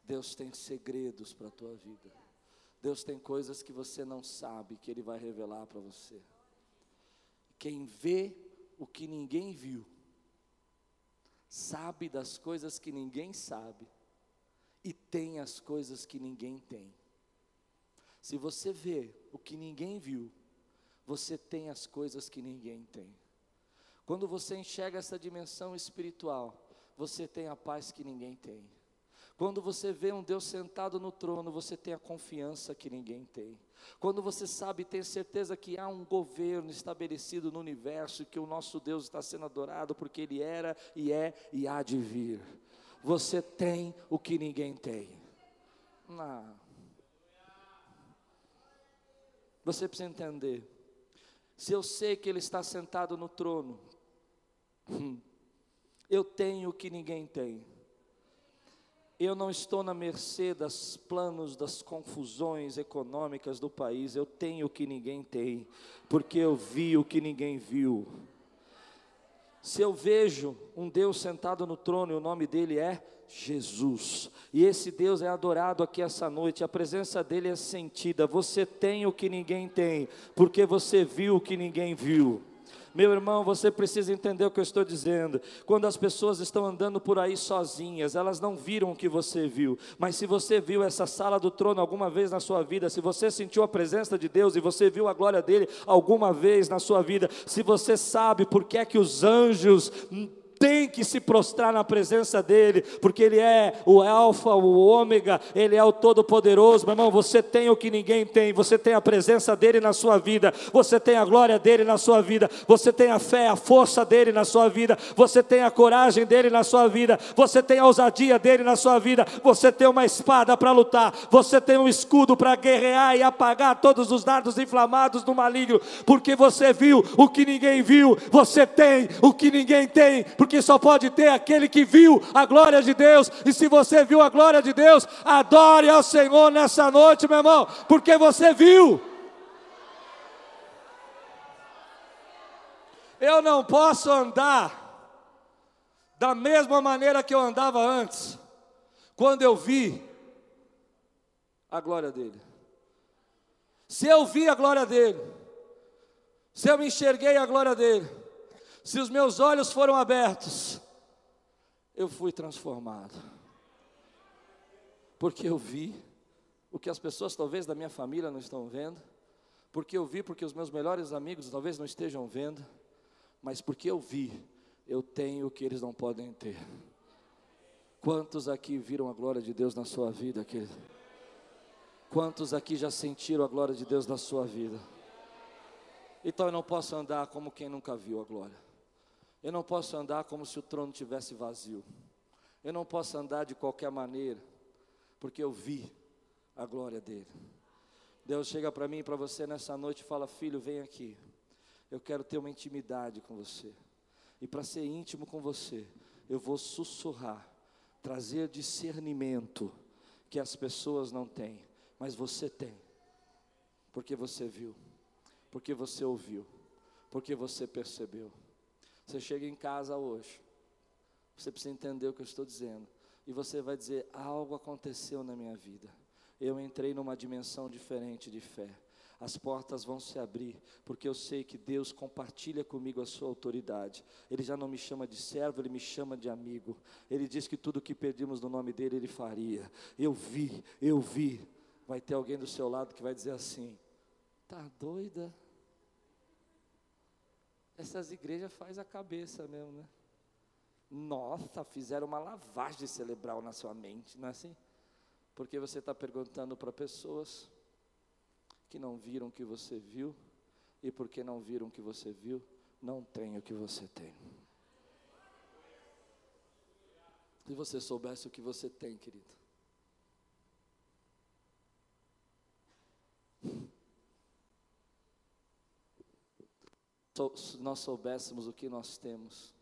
Deus tem segredos para a tua vida. Deus tem coisas que você não sabe que Ele vai revelar para você. Quem vê o que ninguém viu, sabe das coisas que ninguém sabe, e tem as coisas que ninguém tem. Se você vê o que ninguém viu, você tem as coisas que ninguém tem. Quando você enxerga essa dimensão espiritual, você tem a paz que ninguém tem. Quando você vê um Deus sentado no trono, você tem a confiança que ninguém tem. Quando você sabe e tem certeza que há um governo estabelecido no universo, que o nosso Deus está sendo adorado porque Ele era e é e há de vir. Você tem o que ninguém tem. Não. Você precisa entender. Se eu sei que Ele está sentado no trono, hum, eu tenho o que ninguém tem. Eu não estou na mercê dos planos, das confusões econômicas do país. Eu tenho o que ninguém tem, porque eu vi o que ninguém viu. Se eu vejo um Deus sentado no trono e o nome dele é Jesus, e esse Deus é adorado aqui essa noite, a presença dele é sentida. Você tem o que ninguém tem, porque você viu o que ninguém viu. Meu irmão, você precisa entender o que eu estou dizendo. Quando as pessoas estão andando por aí sozinhas, elas não viram o que você viu. Mas se você viu essa sala do trono alguma vez na sua vida, se você sentiu a presença de Deus e você viu a glória dele alguma vez na sua vida, se você sabe por que é que os anjos tem que se prostrar na presença dEle, porque Ele é o Alfa, o Ômega, Ele é o Todo-Poderoso. Meu irmão, você tem o que ninguém tem, você tem a presença dEle na sua vida, você tem a glória dEle na sua vida, você tem a fé, a força dEle na sua vida, você tem a coragem dEle na sua vida, você tem a ousadia dEle na sua vida, você tem uma espada para lutar, você tem um escudo para guerrear e apagar todos os dardos inflamados do maligno, porque você viu o que ninguém viu, você tem o que ninguém tem, porque porque só pode ter aquele que viu a glória de Deus. E se você viu a glória de Deus, adore ao Senhor nessa noite, meu irmão, porque você viu. Eu não posso andar da mesma maneira que eu andava antes, quando eu vi a glória dele. Se eu vi a glória dele, se eu enxerguei a glória dele, se os meus olhos foram abertos, eu fui transformado. Porque eu vi o que as pessoas talvez da minha família não estão vendo, porque eu vi porque os meus melhores amigos talvez não estejam vendo, mas porque eu vi, eu tenho o que eles não podem ter. Quantos aqui viram a glória de Deus na sua vida, querido? Quantos aqui já sentiram a glória de Deus na sua vida? Então eu não posso andar como quem nunca viu a glória. Eu não posso andar como se o trono tivesse vazio. Eu não posso andar de qualquer maneira, porque eu vi a glória dele. Deus chega para mim e para você nessa noite e fala: Filho, vem aqui. Eu quero ter uma intimidade com você. E para ser íntimo com você, eu vou sussurrar, trazer discernimento que as pessoas não têm, mas você tem. Porque você viu, porque você ouviu, porque você percebeu. Você chega em casa hoje, você precisa entender o que eu estou dizendo, e você vai dizer: algo aconteceu na minha vida. Eu entrei numa dimensão diferente de fé. As portas vão se abrir, porque eu sei que Deus compartilha comigo a sua autoridade. Ele já não me chama de servo, ele me chama de amigo. Ele diz que tudo que pedimos no nome dele, ele faria. Eu vi, eu vi. Vai ter alguém do seu lado que vai dizer assim: Tá doida? Essas igrejas faz a cabeça mesmo, né? Nossa, fizeram uma lavagem cerebral na sua mente, não é assim? Porque você está perguntando para pessoas que não viram o que você viu, e porque não viram o que você viu, não tem o que você tem. Se você soubesse o que você tem, querido. Se nós soubéssemos o que nós temos,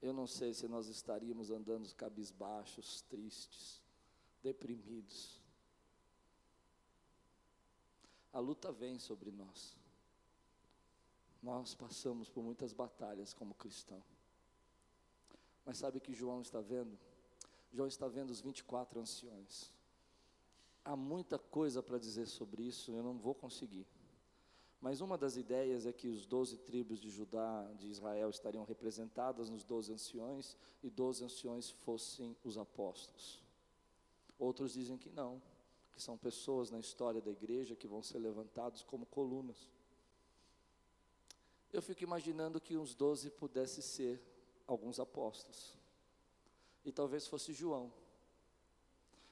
eu não sei se nós estaríamos andando cabisbaixos, tristes, deprimidos. A luta vem sobre nós. Nós passamos por muitas batalhas como cristão. Mas sabe o que João está vendo? João está vendo os 24 anciões. Há muita coisa para dizer sobre isso, eu não vou conseguir. Mas uma das ideias é que os doze tribos de Judá, de Israel, estariam representadas nos doze anciões e doze anciões fossem os apóstolos. Outros dizem que não, que são pessoas na história da igreja que vão ser levantados como colunas. Eu fico imaginando que uns doze pudesse ser alguns apóstolos. E talvez fosse João.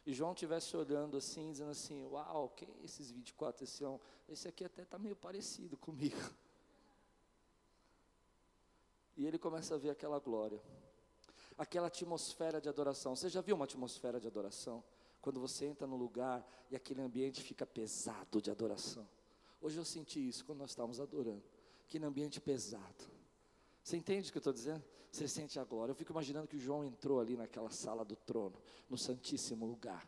E João estivesse olhando assim, dizendo assim: Uau, quem é esses 24? Esse, esse aqui até está meio parecido comigo. E ele começa a ver aquela glória, aquela atmosfera de adoração. Você já viu uma atmosfera de adoração? Quando você entra no lugar e aquele ambiente fica pesado de adoração. Hoje eu senti isso quando nós estávamos adorando aquele ambiente pesado. Você entende o que eu estou dizendo? Você sente a glória. Eu fico imaginando que João entrou ali naquela sala do trono, no Santíssimo Lugar,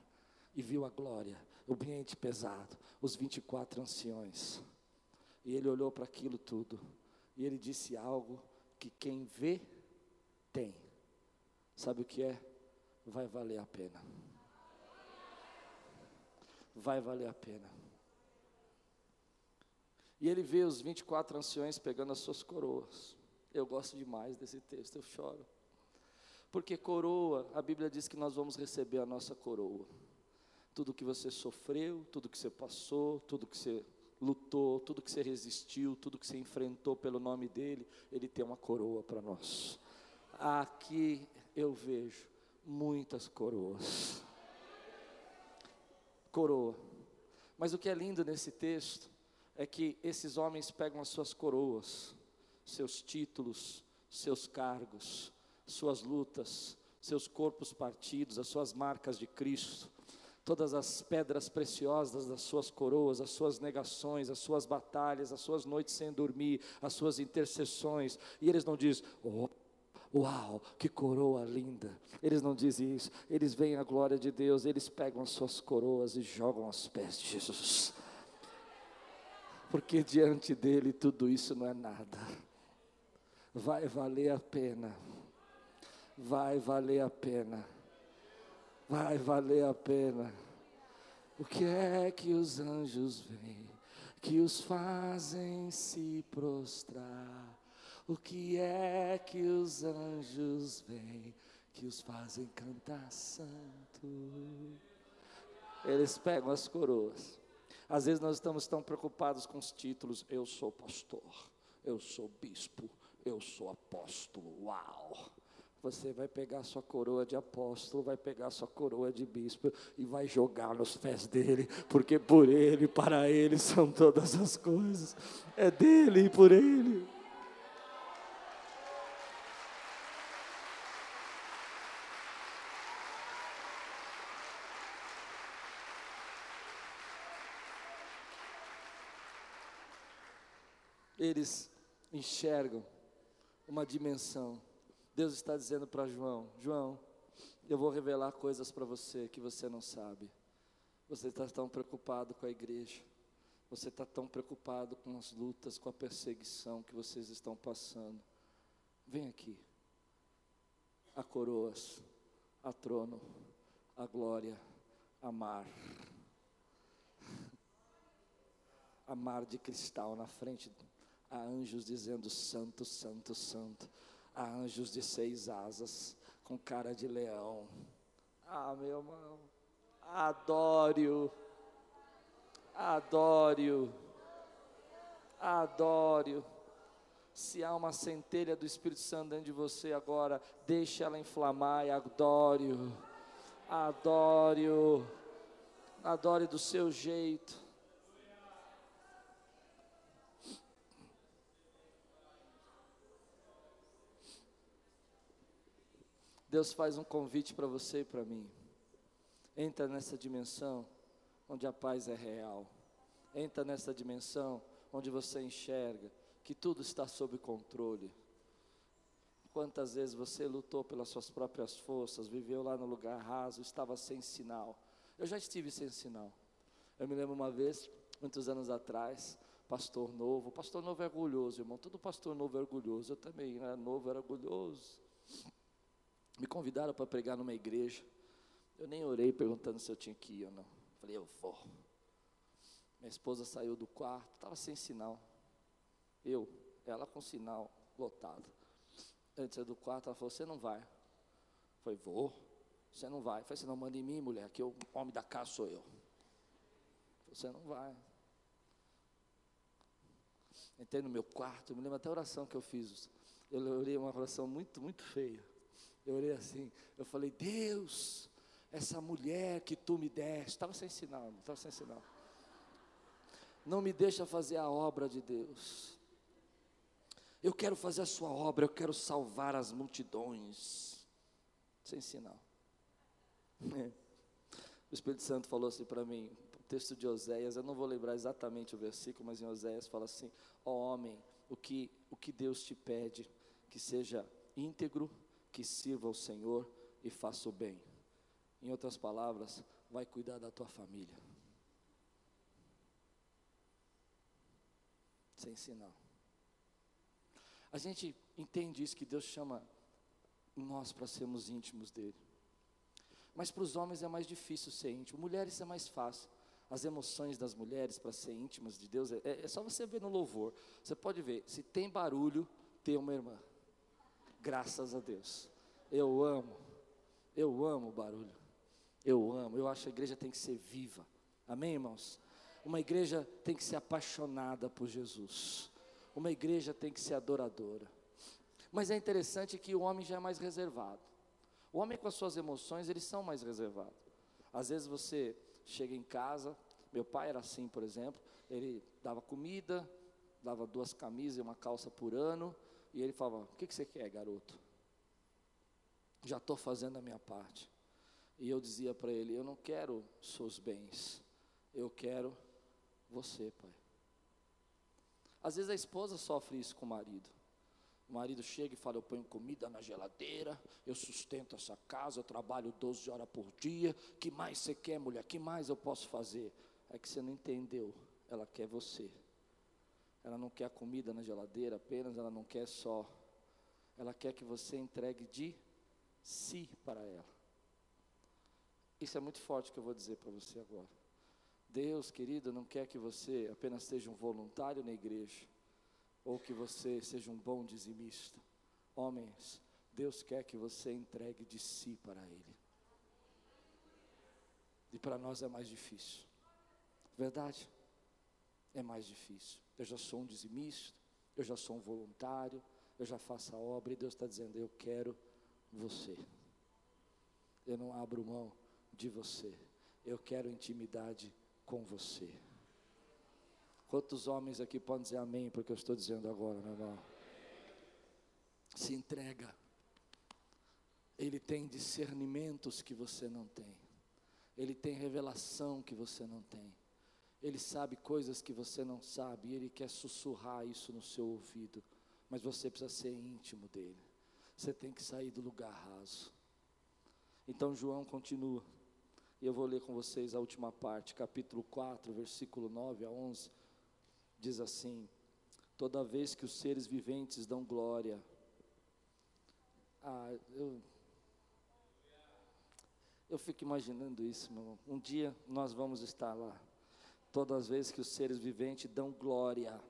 e viu a glória, o ambiente pesado, os 24 anciões. E ele olhou para aquilo tudo, e ele disse algo que quem vê, tem. Sabe o que é? Vai valer a pena. Vai valer a pena. E ele vê os 24 anciões pegando as suas coroas. Eu gosto demais desse texto, eu choro. Porque coroa, a Bíblia diz que nós vamos receber a nossa coroa. Tudo que você sofreu, tudo que você passou, tudo que você lutou, tudo que você resistiu, tudo que você enfrentou pelo nome dele, ele tem uma coroa para nós. Aqui eu vejo muitas coroas. Coroa. Mas o que é lindo nesse texto é que esses homens pegam as suas coroas, seus títulos, seus cargos, suas lutas, seus corpos partidos, as suas marcas de Cristo, todas as pedras preciosas das suas coroas, as suas negações, as suas batalhas, as suas noites sem dormir, as suas intercessões, e eles não dizem, oh, Uau, que coroa linda! Eles não dizem isso, eles veem a glória de Deus, eles pegam as suas coroas e jogam aos pés de Jesus porque diante dele tudo isso não é nada. Vai valer a pena, vai valer a pena, vai valer a pena. O que é que os anjos veem, que os fazem se prostrar? O que é que os anjos veem, que os fazem cantar santo? Eles pegam as coroas às vezes nós estamos tão preocupados com os títulos. Eu sou pastor, eu sou bispo, eu sou apóstolo. Uau! Você vai pegar sua coroa de apóstolo, vai pegar sua coroa de bispo e vai jogar nos pés dele, porque por ele, para ele são todas as coisas. É dele e por ele. eles enxergam uma dimensão. Deus está dizendo para João: João, eu vou revelar coisas para você que você não sabe. Você está tão preocupado com a igreja, você está tão preocupado com as lutas, com a perseguição que vocês estão passando. Vem aqui. Há coroas, a trono, a glória, a mar. A mar de cristal na frente Há anjos dizendo: Santo, Santo, Santo. Há anjos de seis asas, com cara de leão. Ah, meu irmão, adoro, adoro, adoro. Se há uma centelha do Espírito Santo dentro de você agora, deixe ela inflamar e adoro, adoro, adore do seu jeito. Deus faz um convite para você e para mim. Entra nessa dimensão onde a paz é real. Entra nessa dimensão onde você enxerga que tudo está sob controle. Quantas vezes você lutou pelas suas próprias forças, viveu lá no lugar raso, estava sem sinal. Eu já estive sem sinal. Eu me lembro uma vez, muitos anos atrás, pastor novo. Pastor novo é orgulhoso, irmão. Todo pastor novo é orgulhoso. Eu também era novo, era orgulhoso. Me convidaram para pregar numa igreja. Eu nem orei perguntando se eu tinha que ir ou não. Falei, eu vou. Minha esposa saiu do quarto, estava sem sinal. Eu, ela com sinal lotado. Antes do quarto, ela falou: Você não vai. Falei: Vou. Você não vai. Falei: Você não manda em mim, mulher, que o homem da casa sou eu. Você não vai. Entrei no meu quarto, eu me lembro até a oração que eu fiz. Eu orei uma oração muito, muito feia. Eu orei assim, eu falei, Deus, essa mulher que tu me deste, estava sem sinal, estava sem sinal. Não me deixa fazer a obra de Deus. Eu quero fazer a sua obra, eu quero salvar as multidões. Sem sinal. O Espírito Santo falou assim para mim, o texto de Oséias, eu não vou lembrar exatamente o versículo, mas em Oséias fala assim: Ó oh, homem, o que, o que Deus te pede, que seja íntegro, que sirva ao Senhor e faça o bem. Em outras palavras, vai cuidar da tua família. Sem sinal. A gente entende isso que Deus chama nós para sermos íntimos dele. Mas para os homens é mais difícil ser íntimo. Mulheres é mais fácil. As emoções das mulheres para ser íntimas de Deus é, é, só você ver no louvor. Você pode ver, se tem barulho, tem uma irmã. Graças a Deus. Eu amo, eu amo o barulho. Eu amo, eu acho que a igreja tem que ser viva. Amém, irmãos? Uma igreja tem que ser apaixonada por Jesus. Uma igreja tem que ser adoradora. Mas é interessante que o homem já é mais reservado. O homem com as suas emoções, eles são mais reservados. Às vezes você chega em casa, meu pai era assim, por exemplo, ele dava comida, dava duas camisas e uma calça por ano, e ele falava: O que, que você quer, garoto? Já estou fazendo a minha parte. E eu dizia para ele: Eu não quero seus bens, eu quero você, pai. Às vezes a esposa sofre isso com o marido. O marido chega e fala: Eu ponho comida na geladeira, eu sustento essa casa, eu trabalho 12 horas por dia. Que mais você quer, mulher? Que mais eu posso fazer? É que você não entendeu. Ela quer você. Ela não quer comida na geladeira apenas, ela não quer só. Ela quer que você entregue de si para ela. Isso é muito forte que eu vou dizer para você agora. Deus, querido, não quer que você apenas seja um voluntário na igreja ou que você seja um bom dizimista. Homens, Deus quer que você entregue de si para Ele. E para nós é mais difícil. Verdade? É mais difícil. Eu já sou um dizimista, eu já sou um voluntário, eu já faço a obra e Deus está dizendo: Eu quero você. Eu não abro mão de você. Eu quero intimidade com você. Quantos homens aqui podem dizer amém porque eu estou dizendo agora, meu irmão? Se entrega. Ele tem discernimentos que você não tem. Ele tem revelação que você não tem. Ele sabe coisas que você não sabe e ele quer sussurrar isso no seu ouvido. Mas você precisa ser íntimo dele. Você tem que sair do lugar raso. Então João continua. E eu vou ler com vocês a última parte, capítulo 4, versículo 9 a 11 diz assim: toda vez que os seres viventes dão glória. Ah, eu, eu fico imaginando isso, meu irmão. Um dia nós vamos estar lá. Todas as vezes que os seres viventes dão glória,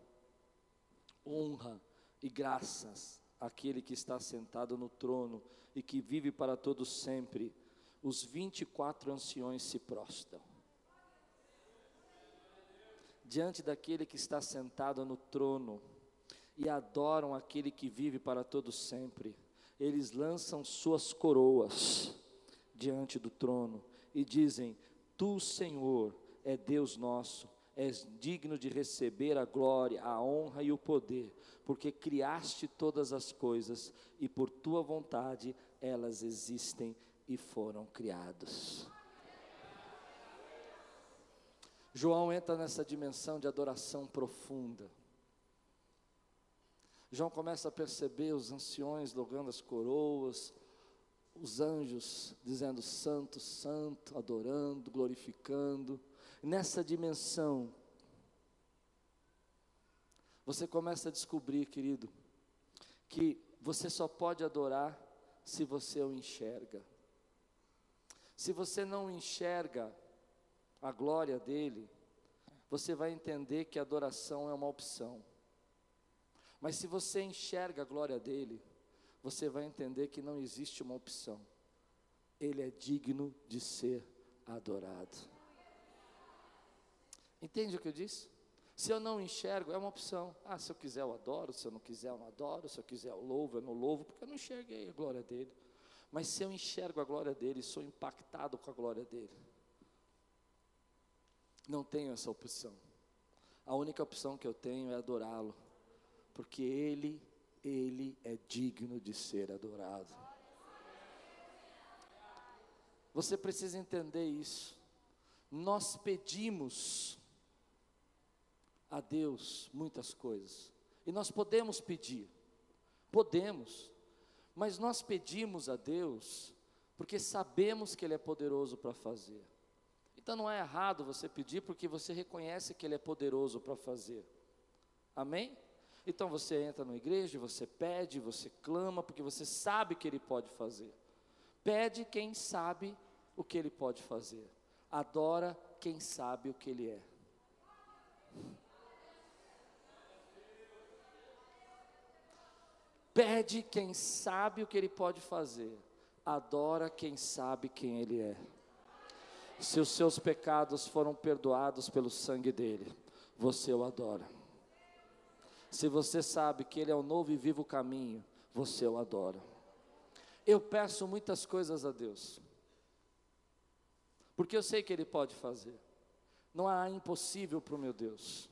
honra e graças àquele que está sentado no trono e que vive para todos sempre, os 24 anciões se prostam diante daquele que está sentado no trono e adoram aquele que vive para todo sempre. Eles lançam suas coroas diante do trono e dizem: Tu, Senhor, é Deus nosso, és digno de receber a glória, a honra e o poder, porque criaste todas as coisas e por tua vontade elas existem e foram criadas. João entra nessa dimensão de adoração profunda. João começa a perceber os anciões logando as coroas, os anjos dizendo santo, santo, adorando, glorificando. Nessa dimensão, você começa a descobrir, querido, que você só pode adorar se você o enxerga. Se você não enxerga a glória dele, você vai entender que adoração é uma opção. Mas se você enxerga a glória dele, você vai entender que não existe uma opção. Ele é digno de ser adorado. Entende o que eu disse? Se eu não enxergo, é uma opção. Ah, se eu quiser eu adoro, se eu não quiser eu não adoro, se eu quiser eu louvo, eu não louvo, porque eu não enxerguei a glória dele. Mas se eu enxergo a glória dele, sou impactado com a glória dele. Não tenho essa opção. A única opção que eu tenho é adorá-lo, porque ele, ele é digno de ser adorado. Você precisa entender isso. Nós pedimos a Deus muitas coisas, e nós podemos pedir, podemos, mas nós pedimos a Deus porque sabemos que Ele é poderoso para fazer. Então não é errado você pedir porque você reconhece que Ele é poderoso para fazer. Amém? Então você entra na igreja, você pede, você clama, porque você sabe que Ele pode fazer. Pede quem sabe o que Ele pode fazer. Adora quem sabe o que Ele é. Pede quem sabe o que Ele pode fazer. Adora quem sabe quem Ele é. Se os seus pecados foram perdoados pelo sangue dele, você o adora. Se você sabe que Ele é o novo e vivo caminho, você o adora. Eu peço muitas coisas a Deus, porque eu sei que Ele pode fazer. Não há impossível para o meu Deus.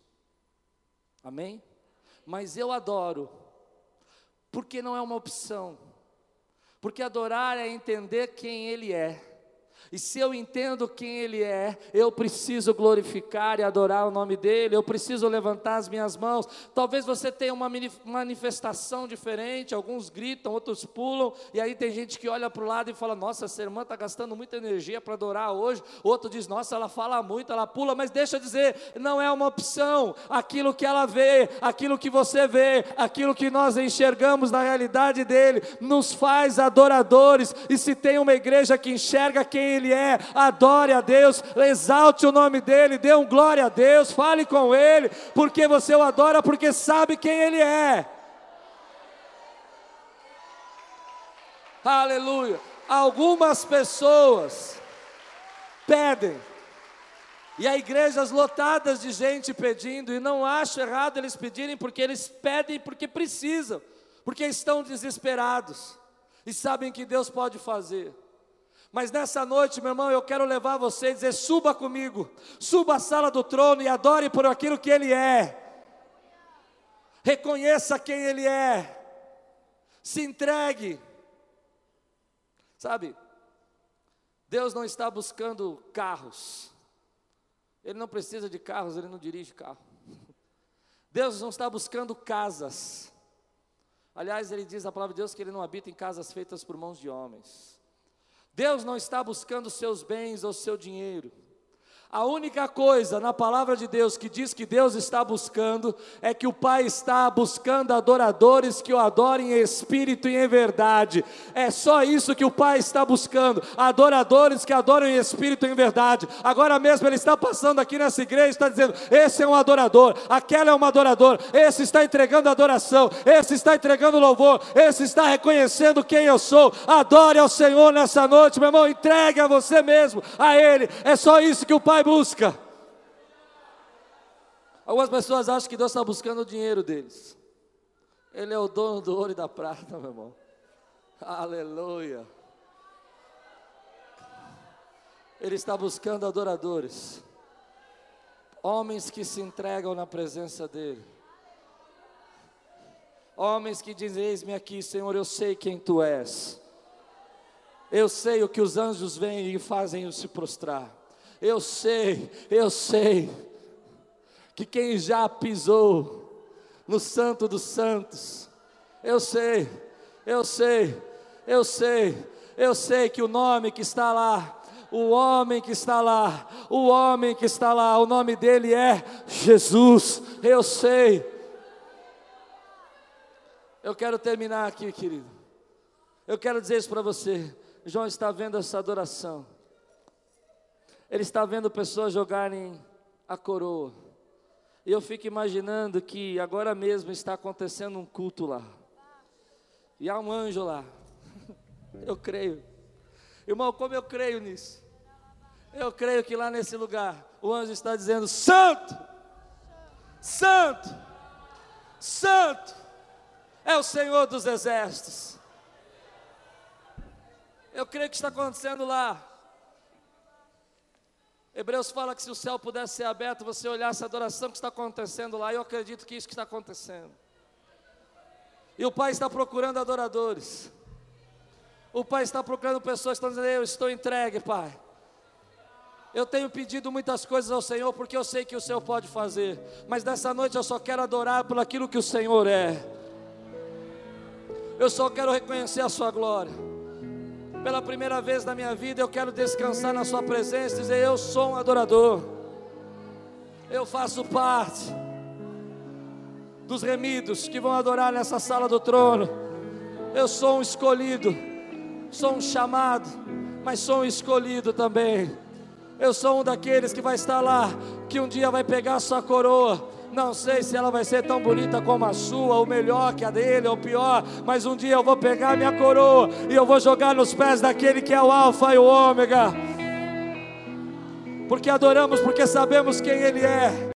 Amém? Mas eu adoro, porque não é uma opção. Porque adorar é entender quem Ele é. E se eu entendo quem Ele é, eu preciso glorificar e adorar o nome dEle, eu preciso levantar as minhas mãos. Talvez você tenha uma manifestação diferente, alguns gritam, outros pulam, e aí tem gente que olha para o lado e fala: Nossa, essa irmã está gastando muita energia para adorar hoje. Outro diz: Nossa, ela fala muito, ela pula, mas deixa eu dizer, não é uma opção. Aquilo que ela vê, aquilo que você vê, aquilo que nós enxergamos na realidade dele, nos faz adoradores. E se tem uma igreja que enxerga quem ele é, adore a Deus, exalte o nome dEle, dê um glória a Deus, fale com Ele, porque você o adora, porque sabe quem Ele é. Aleluia. Algumas pessoas pedem, e há igrejas lotadas de gente pedindo, e não acho errado eles pedirem, porque eles pedem porque precisam, porque estão desesperados, e sabem que Deus pode fazer. Mas nessa noite, meu irmão, eu quero levar você e dizer: suba comigo, suba à sala do trono e adore por aquilo que Ele é. Reconheça quem Ele é. Se entregue. Sabe, Deus não está buscando carros. Ele não precisa de carros, ele não dirige carro. Deus não está buscando casas. Aliás, ele diz a palavra de Deus que ele não habita em casas feitas por mãos de homens. Deus não está buscando seus bens ou seu dinheiro. A única coisa na palavra de Deus que diz que Deus está buscando é que o Pai está buscando adoradores que o adorem em espírito e em verdade. É só isso que o Pai está buscando: adoradores que adoram em espírito e em verdade. Agora mesmo Ele está passando aqui nessa igreja e está dizendo: esse é um adorador, aquela é uma adorador, esse está entregando adoração, esse está entregando louvor, esse está reconhecendo quem eu sou. Adore ao Senhor nessa noite, meu irmão, entregue a você mesmo, a Ele. É só isso que o Pai busca. Algumas pessoas acham que Deus está buscando o dinheiro deles. Ele é o dono do ouro e da prata, meu irmão. Aleluia. Ele está buscando adoradores, homens que se entregam na presença dEle, homens que dizem: Eis-me aqui, Senhor, eu sei quem Tu és, eu sei o que os anjos vêm e fazem se prostrar. Eu sei, eu sei, que quem já pisou no Santo dos Santos, eu sei, eu sei, eu sei, eu sei que o nome que está lá, o homem que está lá, o homem que está lá, o nome dele é Jesus, eu sei. Eu quero terminar aqui, querido. Eu quero dizer isso para você. João está vendo essa adoração. Ele está vendo pessoas jogarem a coroa. E eu fico imaginando que agora mesmo está acontecendo um culto lá. E há um anjo lá. Eu creio. Irmão, como eu creio nisso? Eu creio que lá nesse lugar o anjo está dizendo: Santo, Santo, Santo é o Senhor dos exércitos. Eu creio que está acontecendo lá. Hebreus fala que se o céu pudesse ser aberto, você olhasse a adoração que está acontecendo lá, eu acredito que isso que está acontecendo. E o Pai está procurando adoradores. O Pai está procurando pessoas que estão dizendo: Eu estou entregue, Pai. Eu tenho pedido muitas coisas ao Senhor porque eu sei que o Senhor pode fazer, mas nessa noite eu só quero adorar por aquilo que o Senhor é. Eu só quero reconhecer a Sua glória. Pela primeira vez na minha vida eu quero descansar na Sua presença e dizer: Eu sou um adorador. Eu faço parte dos remidos que vão adorar nessa sala do trono. Eu sou um escolhido sou um chamado, mas sou um escolhido também. Eu sou um daqueles que vai estar lá, que um dia vai pegar a sua coroa. Não sei se ela vai ser tão bonita como a sua, ou melhor que a dele, ou pior, mas um dia eu vou pegar minha coroa e eu vou jogar nos pés daquele que é o Alfa e o Ômega. Porque adoramos, porque sabemos quem Ele é.